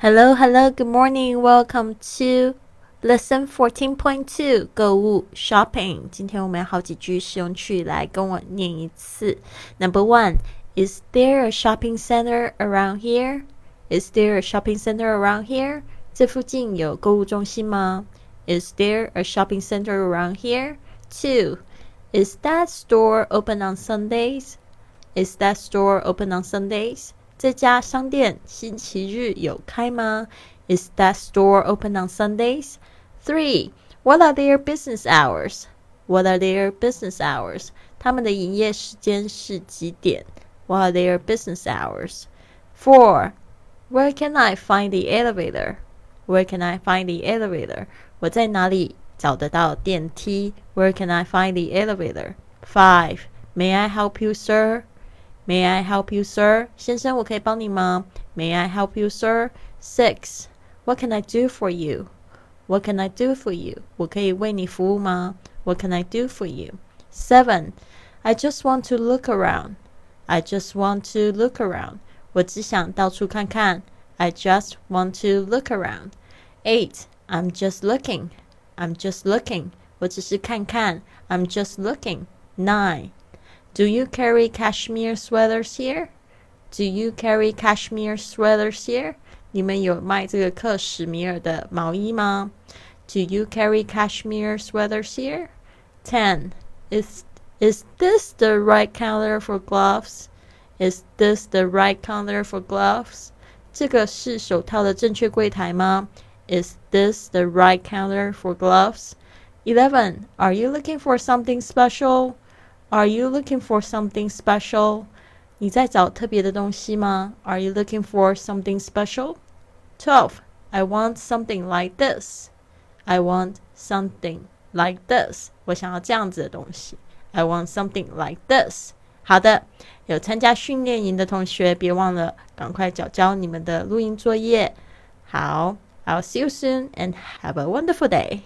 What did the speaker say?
Hello, hello, good morning. Welcome to lesson fourteen point two 购物 shopping. 今天我们有好几句实用句来跟我念一次。Number one, is there a shopping center around here? Is there a shopping center around here? 这附近有购物中心吗？Is there a shopping center around here? Two, is that store open on Sundays? Is that store open on Sundays? 这家商店星期日有开吗？Is that store open on Sundays? Three. What are their business hours? What are their business hours? 他们的营业时间是几点？What are their business hours? Four. Where can I find the elevator? Where can I find the elevator? 我在哪里找得到电梯？Where can I find the elevator? Five. May I help you, sir? May I help you, sir? 先生，我可以帮你吗？May I help you, sir? Six. What can I do for you? What can I do for you? 我可以为你服务吗？What can I do for you? Seven. I just want to look around. I just want to look around. 我只想到处看看。I just want to look around. Eight. I'm just looking. I'm just looking. 我只是看看。I'm just looking. Nine. Do you carry cashmere sweaters here? Do you carry cashmere sweaters here? 你们有卖这个克什米尔的毛衣吗？Do you carry cashmere sweaters here? Ten. Is is this the right counter for gloves? Is this the right counter for gloves? 这个是手套的正确柜台吗？Is this the right counter for gloves? Eleven. Are you looking for something special? Are you looking for something special? 你在找特别的东西吗？Are you looking for something special? Twelve. I want something like this. I want something like this. 我想要这样子的东西。I want something like this. 好的，有参加训练营的同学，别忘了赶快交交你们的录音作业。好，I'll see you soon and have a wonderful day.